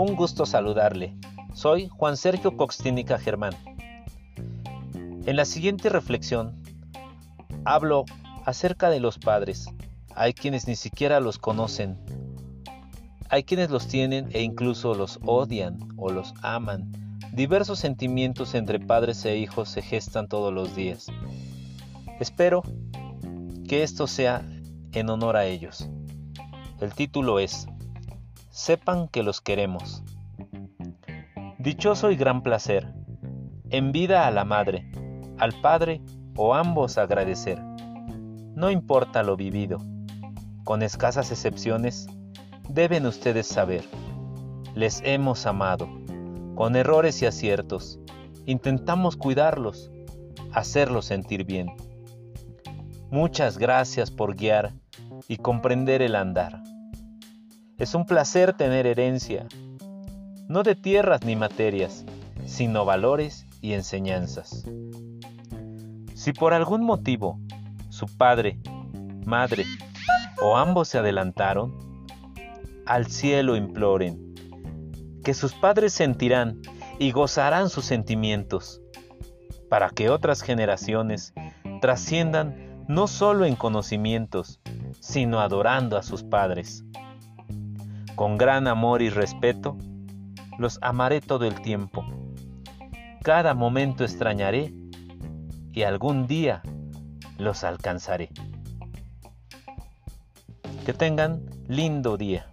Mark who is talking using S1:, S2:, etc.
S1: Un gusto saludarle. Soy Juan Sergio Coxtínica Germán. En la siguiente reflexión hablo acerca de los padres. Hay quienes ni siquiera los conocen. Hay quienes los tienen e incluso los odian o los aman. Diversos sentimientos entre padres e hijos se gestan todos los días. Espero que esto sea en honor a ellos. El título es Sepan que los queremos. Dichoso y gran placer. En vida a la madre, al padre o ambos agradecer. No importa lo vivido. Con escasas excepciones, deben ustedes saber. Les hemos amado. Con errores y aciertos. Intentamos cuidarlos, hacerlos sentir bien. Muchas gracias por guiar y comprender el andar. Es un placer tener herencia, no de tierras ni materias, sino valores y enseñanzas. Si por algún motivo su padre, madre o ambos se adelantaron, al cielo imploren, que sus padres sentirán y gozarán sus sentimientos, para que otras generaciones trasciendan no solo en conocimientos, sino adorando a sus padres. Con gran amor y respeto, los amaré todo el tiempo. Cada momento extrañaré y algún día los alcanzaré. Que tengan lindo día.